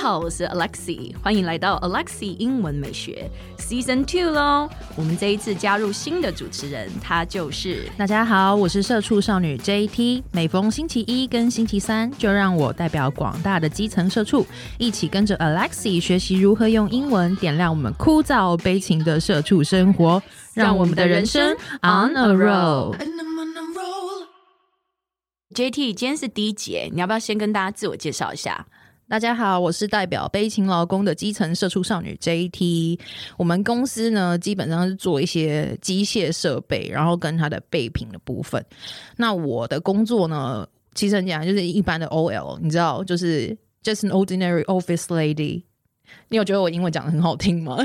好，我是 Alexi，欢迎来到 Alexi 英文美学 Season Two 喽。我们这一次加入新的主持人，她就是大家好，我是社畜少女 JT。每逢星期一跟星期三，就让我代表广大的基层社畜，一起跟着 Alexi 学习如何用英文点亮我们枯燥悲情的社畜生活，让我们的人生 on a roll。JT，今天是第一节，你要不要先跟大家自我介绍一下？大家好，我是代表悲情劳工的基层社畜少女 JT。我们公司呢，基本上是做一些机械设备，然后跟它的备品的部分。那我的工作呢，其实很简单，就是一般的 OL，你知道，就是 just an ordinary office lady。你有觉得我英文讲得很好听吗？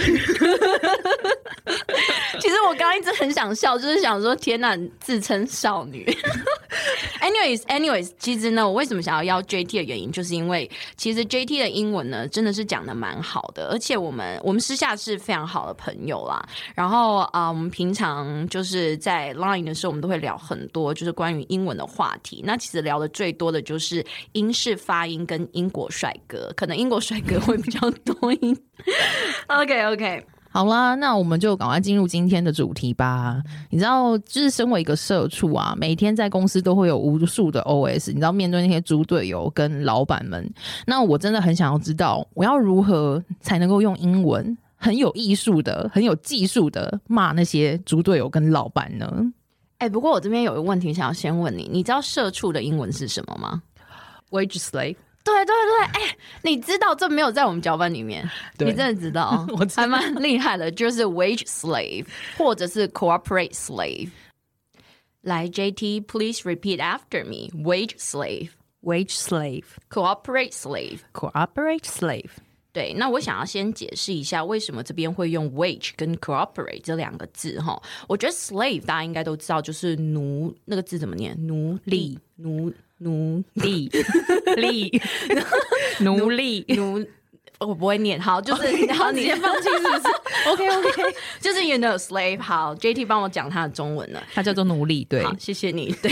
其实我刚刚一直很想笑，就是想说天哪，自称少女。Anyways，Anyways，其实呢，我为什么想要邀 JT 的原因，就是因为其实 JT 的英文呢，真的是讲的蛮好的，而且我们我们私下是非常好的朋友啦。然后啊、呃，我们平常就是在 Line 的时候，我们都会聊很多就是关于英文的话题。那其实聊的最多的就是英式发音跟英国帅哥，可能英国帅哥会比较多一点。OK OK。好啦，那我们就赶快进入今天的主题吧。你知道，就是身为一个社畜啊，每天在公司都会有无数的 OS，你知道，面对那些猪队友跟老板们，那我真的很想要知道，我要如何才能够用英文很有艺术的、很有技术的骂那些猪队友跟老板呢？哎、欸，不过我这边有一个问题想要先问你，你知道社畜的英文是什么吗？Wage slave。对对对，哎、欸，你知道这没有在我们脚本里面，你真的知道，我还蛮厉害的，就是 wage slave 或者是 cooperate slave。来，JT，please repeat after me：wage slave，wage slave, cooperate slave, cooperate slave。对，那我想要先解释一下为什么这边会用 wage 跟 cooperate 这两个字哈。我觉得 slave 大家应该都知道，就是奴，那个字怎么念？奴隶，奴。奴隶，隶，奴隶，奴，我不会念，好，就是，okay, 然后你先放弃是不是？OK OK，就是 you know slave，好，JT 帮我讲他的中文了，他叫做奴隶，对，好，谢谢你，对，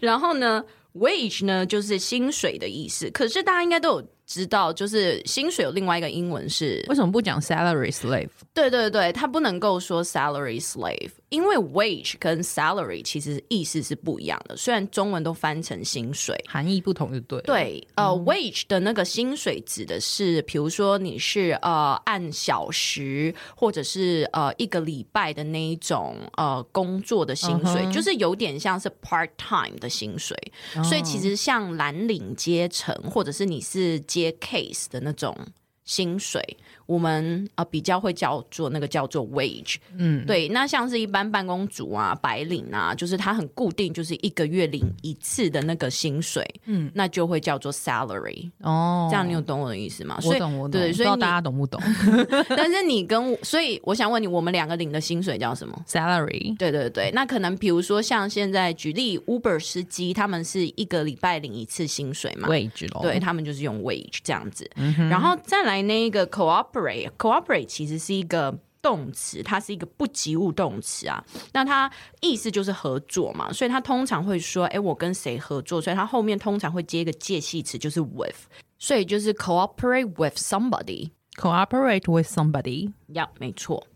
然后呢，wage 呢就是薪水的意思，可是大家应该都有。知道，就是薪水有另外一个英文是为什么不讲 salary slave？对对对，他不能够说 salary slave，因为 wage 跟 salary 其实意思是不一样的。虽然中文都翻成薪水，含义不同就对。对，呃、嗯、，wage 的那个薪水指的是，比如说你是呃按小时或者是呃一个礼拜的那一种呃工作的薪水，uh -huh. 就是有点像是 part time 的薪水。Uh -huh. 所以其实像蓝领阶层，或者是你是。接 case 的那种薪水。我们呃比较会叫做那个叫做 wage，嗯，对。那像是一般办公族啊、白领啊，就是他很固定，就是一个月领一次的那个薪水，嗯，那就会叫做 salary。哦，这样你有懂我的意思吗？我懂，我懂。对，所以大家懂不懂？但是你跟我，所以我想问你，我们两个领的薪水叫什么？salary。对对对。那可能比如说像现在举例，Uber 司机他们是一个礼拜领一次薪水嘛？wage 咯。对，他们就是用 wage 这样子。然后再来那个 co-op。Cooperate 其实是一个动词，它是一个不及物动词啊。那它意思就是合作嘛，所以它通常会说：“哎，我跟谁合作？”所以它后面通常会接一个介系词，就是 with。所以就是 cooperate with somebody。Cooperate with somebody。呀，没错。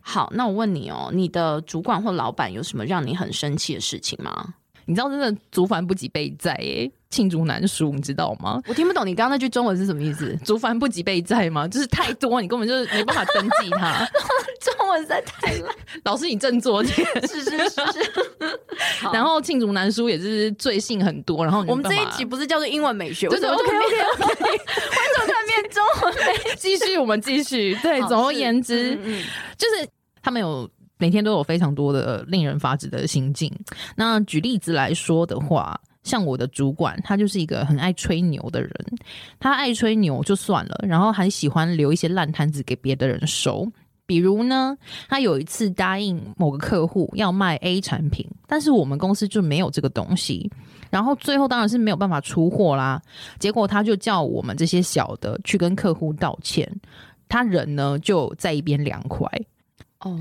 好，那我问你哦，你的主管或老板有什么让你很生气的事情吗？你知道真的竹繁不及被载耶，罄竹难书，你知道吗？我听不懂你刚刚那句中文是什么意思？竹繁不及被载吗？就是太多，你根本就是没办法登记它。中文实在太烂，老师你振作点。是是是是。然后罄竹难书也是罪性很多，然后我们这一集不是叫做英文美学，对对对，OK OK OK。为什么看 变中文美？继续，我们继续。对，总而言之，嗯嗯就是他们有。每天都有非常多的令人发指的心境。那举例子来说的话，像我的主管，他就是一个很爱吹牛的人。他爱吹牛就算了，然后还喜欢留一些烂摊子给别的人收。比如呢，他有一次答应某个客户要卖 A 产品，但是我们公司就没有这个东西。然后最后当然是没有办法出货啦。结果他就叫我们这些小的去跟客户道歉。他人呢就在一边凉快。哦，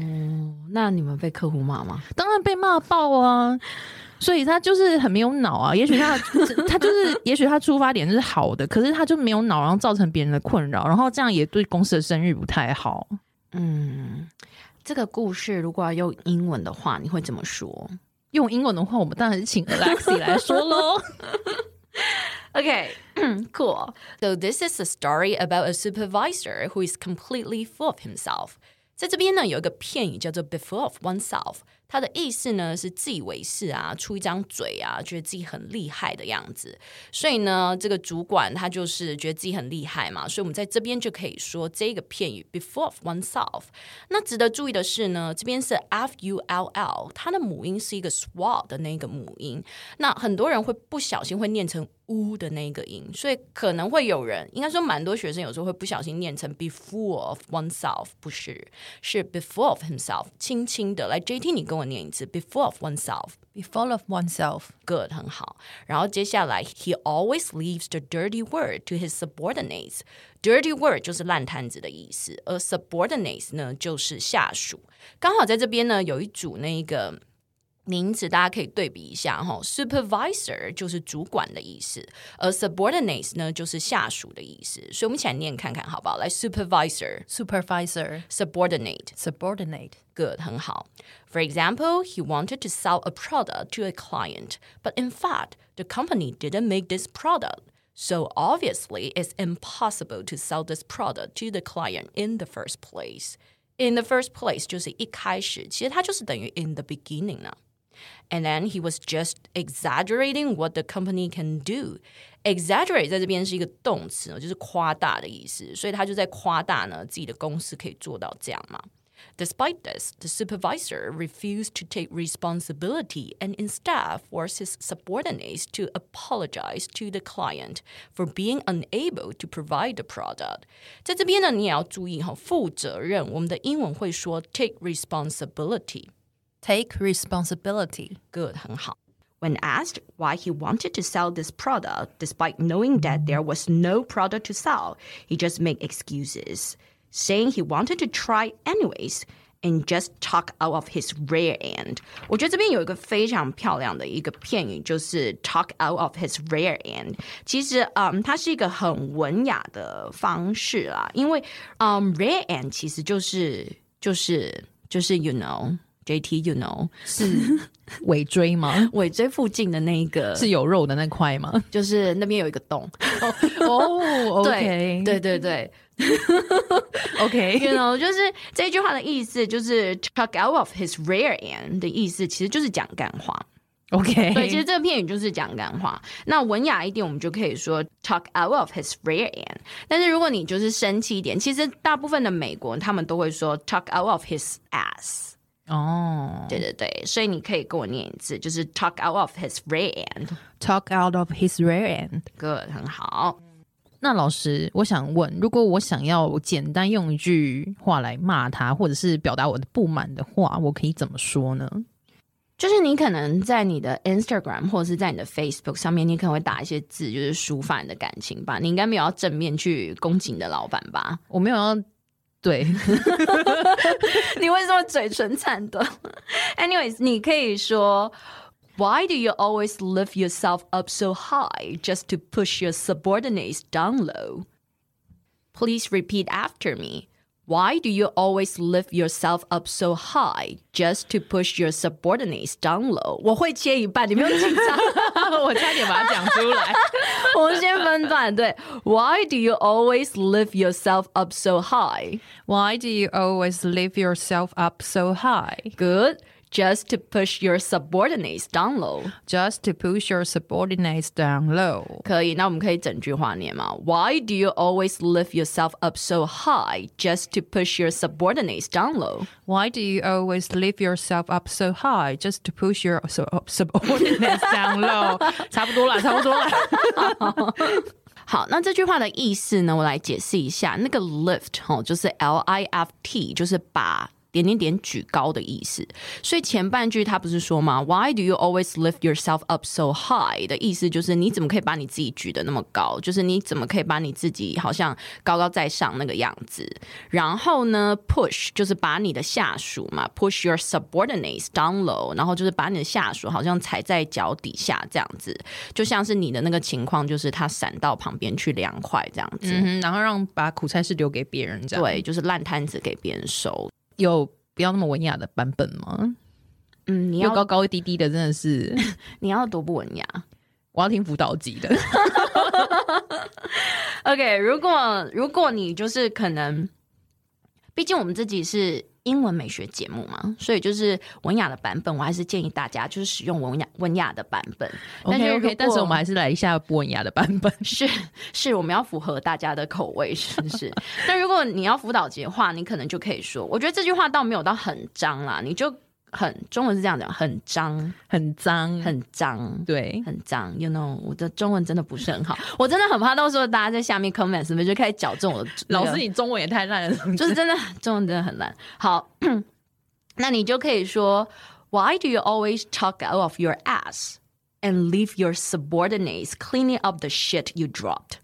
那你们被客户骂吗？当然被骂爆啊！所以他就是很没有脑啊。也许他 他就是，也许他出发点是好的，可是他就没有脑，然后造成别人的困扰，然后这样也对公司的声誉不太好。嗯，这个故事如果要用英文的话，你会怎么说？用英文的话，我们当然是请 Alexie 来说喽。Okay, cool. So this is a story about a supervisor who is completely full of himself. 在这边呢，有一个片语叫做 "be full of oneself"，它的意思呢是自以为是啊，出一张嘴啊，觉得自己很厉害的样子。所以呢，这个主管他就是觉得自己很厉害嘛，所以我们在这边就可以说这个片语 "be full of oneself"。那值得注意的是呢，这边是 f u l l，它的母音是一个 swa 的那个母音。那很多人会不小心会念成。呜的那个音，所以可能会有人，应该说蛮多学生有时候会不小心念成 be full of oneself，不是，是 be full of himself，轻轻的。来，JT，你跟我念一次，be full of oneself，be full of oneself，good，很好。然后接下来，he always leaves the dirty word to his subordinates。dirty word 就是烂摊子的意思，而 subordinates 呢就是下属。刚好在这边呢有一组那个。 名字大家可以对比一下哈，supervisor 就是主管的意思，而 subordinates 呢就是下属的意思，所以我们一起来念看看好不好？来，supervisor，supervisor，subordinate，subordinate，good，很好。For example, he wanted to sell a product to a client, but in fact, the company didn't make this product, so obviously it's impossible to sell this product to the client in the first place. In the first place 就是一开始，其实它就是等于 in the beginning 呢。 And then he was just exaggerating what the company can do. Exaggerate 在这边是一个动词，就是夸大的意思，所以他就在夸大呢自己的公司可以做到这样嘛。Despite this, the supervisor refused to take responsibility and instead forced his subordinates to apologize to the client for being unable to provide the product. 在这边呢，你也要注意哈，负责任，我们的英文会说 take responsibility。 Take responsibility. Good, 很好。When asked why he wanted to sell this product, despite knowing that there was no product to sell, he just made excuses, saying he wanted to try anyways and just talk out of his rear end. 我觉得这边有一个非常漂亮的一个片语，就是 talk out of his rear end。其实，嗯，它是一个很文雅的方式啦，因为，嗯，rear end 其实就是就是就是 you know。 JT，you know 是 尾椎吗？尾椎附近的那一个是有肉的那块吗？就是那边有一个洞。哦，OK，对对对，OK，you know，就是这句话的意思，就是 talk out of his rear end 的意思，其实就是讲干话。OK，对，其实这个片语就是讲干话。那文雅一点，我们就可以说 talk out of his rear end。但是如果你就是生气一点，其实大部分的美国人他们都会说 talk out of his ass。哦，对对对，所以你可以跟我念一次，就是 talk out of his rear end，talk out of his rear end，good，很好。那老师，我想问，如果我想要简单用一句话来骂他，或者是表达我的不满的话，我可以怎么说呢？就是你可能在你的 Instagram 或者是在你的 Facebook 上面，你可能会打一些字，就是抒发你的感情吧。你应该没有要正面去攻击你的老板吧？我没有要。对，你为什么嘴唇颤抖？Anyways，你可以说，Why do you always lift yourself up so high just to push your subordinates down low? Please repeat after me. Why do you always lift yourself up so high just to push your subordinates down low？我会切一半，你不用紧张，我差点把它讲出来。我们先分段，对。Why do you always lift yourself up so high? Why do you always lift yourself up so high? Good. Just to push your subordinates down low. Just to push your subordinates down low. 可以，那我们可以整句话念吗？Why do you always lift yourself up so high just to push your subordinates down low? Why do you always lift yourself up so high just to push your subordinates down low? 差不多了，差不多了。好，那这句话的意思呢？我来解释一下。那个 lift 哦，就是 L I F T，就是把。 点点点举高的意思，所以前半句他不是说吗？Why do you always lift yourself up so high？的意思就是你怎么可以把你自己举得那么高？就是你怎么可以把你自己好像高高在上那个样子？然后呢，push 就是把你的下属嘛，push your subordinates down low，然后就是把你的下属好像踩在脚底下这样子，就像是你的那个情况，就是他闪到旁边去凉快这样子，嗯，然后让把苦差事留给别人，这样对，就是烂摊子给别人收。有不要那么文雅的版本吗？嗯，你要高高低低的，真的是 你要多不文雅。我要听辅导级的。OK，如果如果你就是可能，毕竟我们自己是。英文美学节目嘛，所以就是文雅的版本，我还是建议大家就是使用文雅文雅的版本。OK OK，但是我们还是来一下不文雅的版本。是是，我们要符合大家的口味，是不是？那如果你要辅导节的话，你可能就可以说，我觉得这句话倒没有到很脏啦，你就。很中文是这样讲，很脏，很脏，很脏，对，很脏。You know，我的中文真的不是很好，我真的很怕到时候大家在下面 comment 是不是就开始矫正我、那个。老师，你中文也太烂了，就是真的中文真的很烂。好，那你就可以说，Why do you always talk out of your ass and leave your subordinates cleaning up the shit you dropped？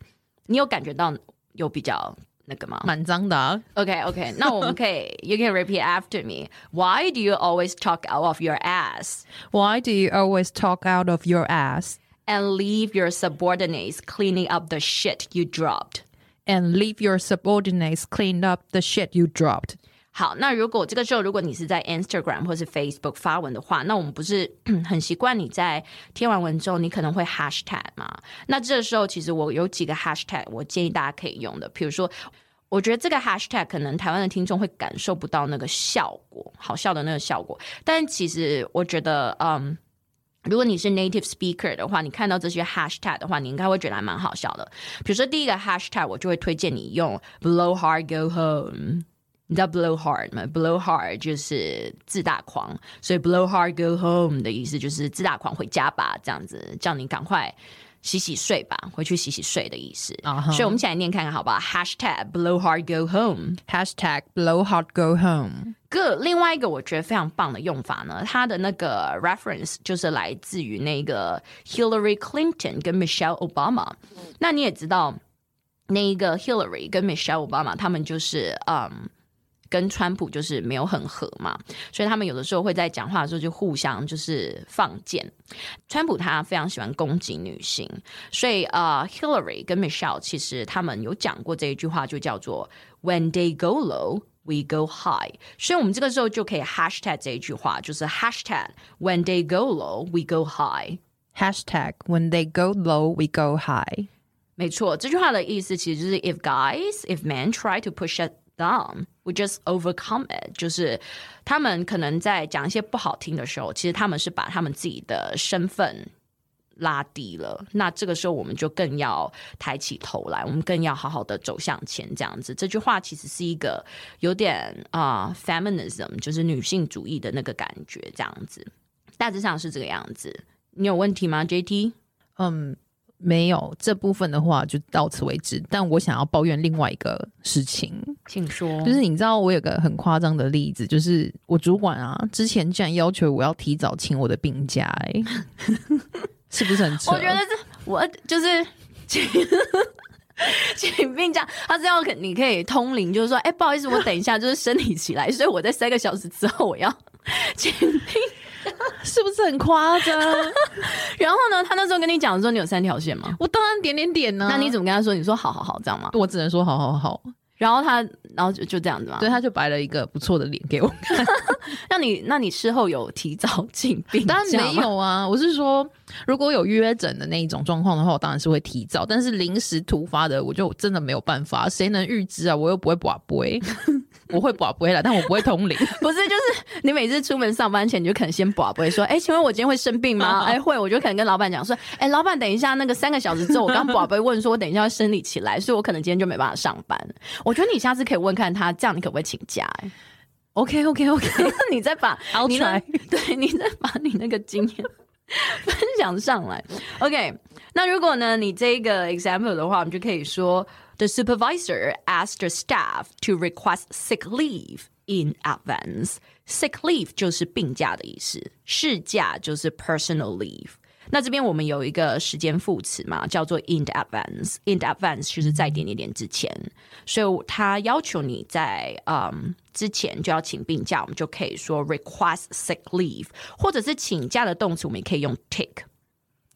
你有感觉到有比较？那个吗？蛮脏的、啊。OK OK，那我们可以，You can repeat after me. Why do you always talk out of your ass? Why do you always talk out of your ass? And leave your subordinates cleaning up the shit you dropped. And leave your subordinates clean up the shit you dropped. 好，那如果这个时候，如果你是在 Instagram 或是 Facebook 发文的话，那我们不是 很习惯你在贴完文之后，你可能会 Hashtag 嘛？那这个时候，其实我有几个 Hashtag，我建议大家可以用的。比如说，我觉得这个 Hashtag 可能台湾的听众会感受不到那个效果，好笑的那个效果。但其实我觉得，嗯，如果你是 Native Speaker 的话，你看到这些 Hashtag 的话，你应该会觉得还蛮好笑的。比如说第一个 Hashtag，我就会推荐你用 Blow Hard Go Home。你知道 blow hard 吗？blow hard 就是自大狂，所以 blow hard go home 的意思就是自大狂回家吧，这样子叫你赶快洗洗睡吧，回去洗洗睡的意思。Uh -huh. 所以我们一起来念看看好不好？Hashtag blow hard go home，Hashtag blow hard go home。个另外一个我觉得非常棒的用法呢，它的那个 reference 就是来自于那个 Hillary Clinton 跟 Michelle Obama。那你也知道，那一个 Hillary 跟 Michelle Obama 他们就是嗯。跟川普就是没有很合嘛，所以他们有的时候会在讲话的时候就互相就是放箭。川普他非常喜欢攻击女性，所以呃，Hillary 跟 Michelle 其实他们有讲过这一句话，就叫做 When they go low, we go high。所以我们这个时候就可以 hashtag 这一句话，就是 hashtag When they go low, we go high。hashtag When they go low, we go high。没错，这句话的意思其实就是 If guys, if men try to push it down。We just overcome it，就是他们可能在讲一些不好听的时候，其实他们是把他们自己的身份拉低了。那这个时候，我们就更要抬起头来，我们更要好好的走向前。这样子，这句话其实是一个有点啊、feminism，就是女性主义的那个感觉。这样子，大致上是这个样子。你有问题吗，JT？嗯、没有这部分的话，就到此为止。但我想要抱怨另外一个事情，请说。就是你知道，我有个很夸张的例子，就是我主管啊，之前竟然要求我要提早请我的病假，哎，是不是很扯？我觉得这我就是请 请病假，他是要你可以通灵，就是说，哎，不好意思，我等一下就是生理起来，所以我在三个小时之后我要 请病。是不是很夸张？然后呢，他那时候跟你讲说你有三条线吗？我当然点点点呢。那你怎么跟他说？你说好好好这样吗？我只能说好好好。然后他，然后就就这样子嘛。对，他就摆了一个不错的脸给我看。那你，那你事后有提早进病？当然没有啊。我是说，如果有约诊的那一种状况的话，我当然是会提早。但是临时突发的，我就真的没有办法。谁能预知啊？我又不会拔杯。我会拔杯了，但我不会通灵。不是，就是你每次出门上班前，你就可能先拔杯，说：“哎、欸，请问我今天会生病吗？” 哎、欸，会，我就可能跟老板讲说：“哎、欸，老板，等一下，那个三个小时之后，我刚拔杯问说，我等一下要生理起来，所以我可能今天就没办法上班。”我觉得你下次可以问看他，这样你可不可以请假、欸、？OK，OK，OK，、okay, okay, okay. 你再把你的 对你再把你那个经验分享上来。OK，那如果呢，你这个 example 的话，我们就可以说。The supervisor asked the staff to request sick leave in advance。Sick leave 就是病假的意思，事假就是 personal leave。那这边我们有一个时间副词嘛，叫做 in advance。in advance 就是在点点点之前，所以他要求你在嗯之前就要请病假，我们就可以说 request sick leave，或者是请假的动词，我们也可以用 take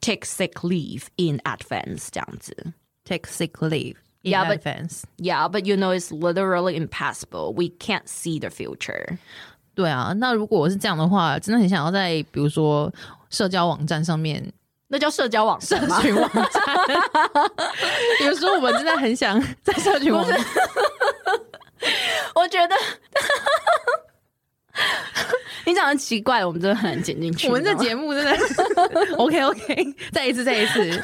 take sick leave in advance 这样子。take sick leave in yeah, advance. But, yeah, but you know it's literally impossible. We can't see the future. 对啊，那如果我是这样的话，真的很想要在比如说社交网站上面，那叫社交网？社群网站。有时候，我们真的很想 在社群网站。我觉得你讲的奇怪，我们真的很难剪进去。我们这节目真的 OK OK，再一次，再一次。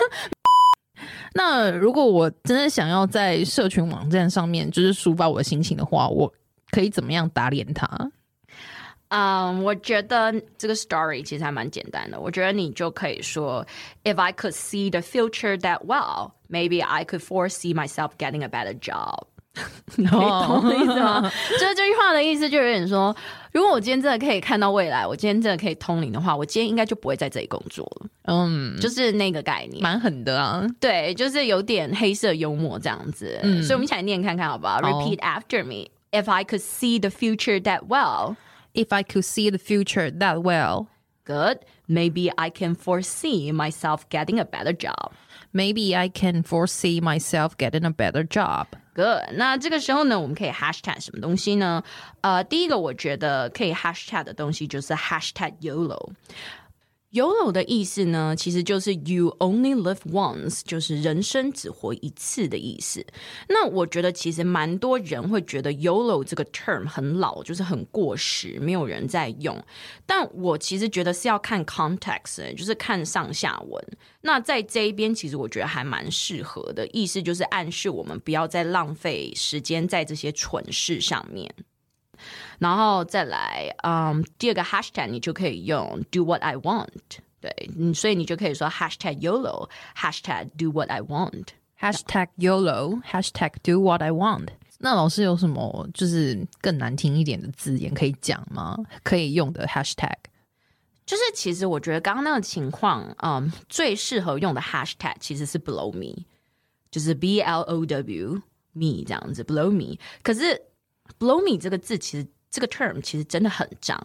那如果我真的想要在社群网站上面就是抒发我的心情的话，我可以怎么样打脸他？嗯我觉得这个 story 其实还蛮简单的。我觉得你就可以说，If I could see the future that well, maybe I could foresee myself getting a better job。你懂我意思吗？就是这句话的意思，就有点说，如果我今天真的可以看到未来，我今天真的可以通灵的话，我今天应该就不会在这里工作了。嗯，就是那个概念，蛮狠的啊。对，就是有点黑色幽默这样子。嗯，所以我们一起来念看看好不好？Repeat after me. If I could see the future that well. If I could see the future that well, good. Maybe I can foresee myself getting a better job. Maybe I can foresee myself getting a better job. Good. 那这个时候呢，我们可以 hashtag 什么东西呢？呃，第一个我觉得可以 hashtag 的东西就是 hashtag YOLO。 YOLO 的意思呢，其实就是 You only live once，就是人生只活一次的意思。那我觉得其实蛮多人会觉得 YOLO 这个 term 很老，就是很过时，没有人在用。但我其实觉得是要看 context，就是看上下文。那在这一边，其实我觉得还蛮适合的，意思就是暗示我们不要再浪费时间在这些蠢事上面。然后再来，嗯，第二个 hashtag 你就可以用 do what I want，对，嗯，所以你就可以说 hashtag YOLO，hashtag do what I want，hashtag YOLO，hashtag do what I want。那老师有什么就是更难听一点的字眼可以讲吗？可以用的 hashtag，就是其实我觉得刚刚那个情况，嗯，最适合用的 hashtag 其实是 blow me，就是 B L O W me 这样子 blow me，可是。Blow me 这个字其实这个 term 其实真的很脏，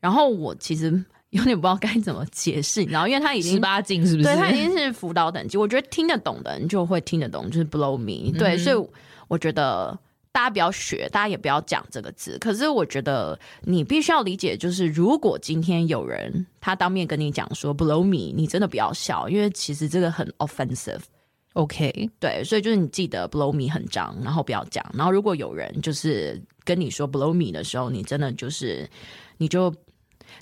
然后我其实有点不知道该怎么解释，你知道，因为他已经十八禁是不是？对，他已经是辅导等级，我觉得听得懂的人就会听得懂，就是 blow me。对，嗯、所以我觉得大家不要学，大家也不要讲这个字。可是我觉得你必须要理解，就是如果今天有人他当面跟你讲说 blow me，你真的不要笑，因为其实这个很 offensive。OK，对，所以就是你记得 blow me 很脏，然后不要讲。然后如果有人就是跟你说 blow me 的时候，你真的就是你就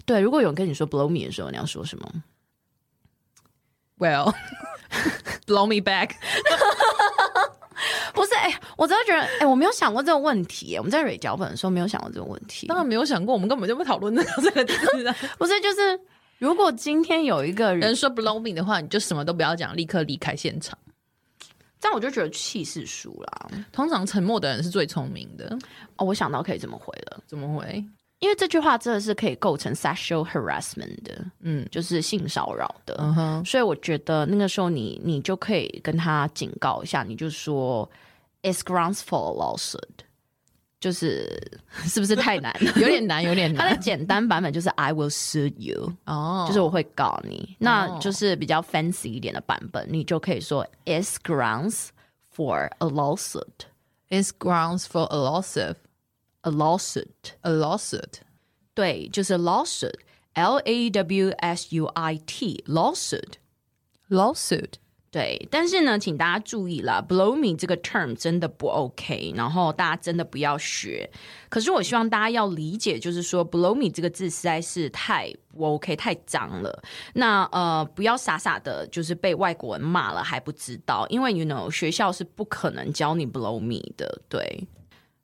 对。如果有人跟你说 blow me 的时候，你要说什么？Well, blow me back。不是，哎、欸，我真的觉得，哎、欸，我没有想过这个问题。我们在蕊脚本的时候没有想过这个问题。当然没有想过，我们根本就不讨论这个字的。不是，就是如果今天有一个人，人说 blow me 的话，你就什么都不要讲，立刻离开现场。这样我就觉得气势输了。通常沉默的人是最聪明的。哦，我想到可以这么回了。怎么回？因为这句话真的是可以构成 sexual harassment 的，嗯，就是性骚扰的。嗯哼。所以我觉得那个时候你你就可以跟他警告一下，你就说 it's grounds for a lawsuit。就是是不是太难了？有点难，有点难。它的简单版本就是 I will sue you，哦，就是我会告你。那就是比较 fancy 一点的版本，你就可以说 It's grounds for a lawsuit. It's grounds for a lawsuit. A lawsuit. A lawsuit. 对，就是 lawsuit，L A W S U I T，lawsuit，lawsuit。Lawsuit. 对，但是呢，请大家注意啦，blow me 这个 term 真的不 OK，然后大家真的不要学。可是我希望大家要理解，就是说 blow me 这个字实在是太不 OK，太脏了。那呃，不要傻傻的，就是被外国人骂了还不知道，因为 you know 学校是不可能教你 blow me 的，对，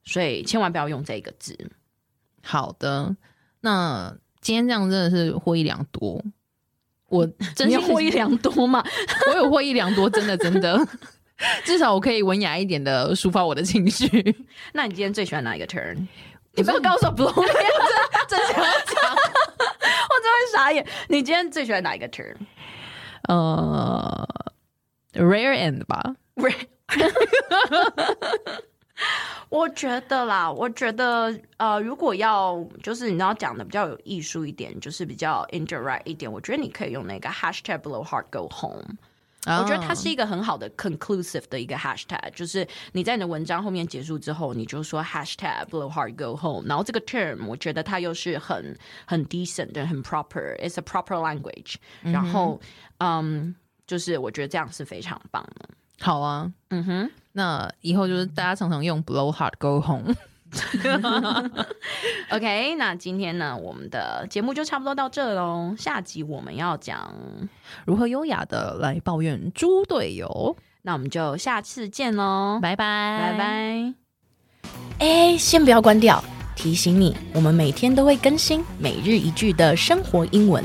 所以千万不要用这个字。好的，那今天这样真的是获益良多。我 真的获益良多嘛？我有获益良多，真的真的，至少我可以文雅一点的抒发我的情绪。那你今天最喜欢哪一个 turn？你不要告诉我 blow 面，真想要讲，我真会傻眼。你今天最喜欢哪一个 turn？呃、uh,，rare end 吧。我觉得啦，我觉得呃，如果要就是你要讲的比较有艺术一点，就是比较 indirect 一点，我觉得你可以用那个 hashtag blow hard go home。Oh. 我觉得它是一个很好的 conclusive 的一个 hashtag，就是你在你的文章后面结束之后，你就说 hashtag blow hard go home。然后这个 term 我觉得它又是很很 decent 的，很 proper，it's a proper language。Mm -hmm. 然后嗯，就是我觉得这样是非常棒的。好啊，嗯哼，那以后就是大家常常用 blow hard go home。OK，那今天呢，我们的节目就差不多到这喽。下集我们要讲如何优雅的来抱怨猪队友。那我们就下次见喽，拜拜，拜拜。哎，先不要关掉，提醒你，我们每天都会更新每日一句的生活英文。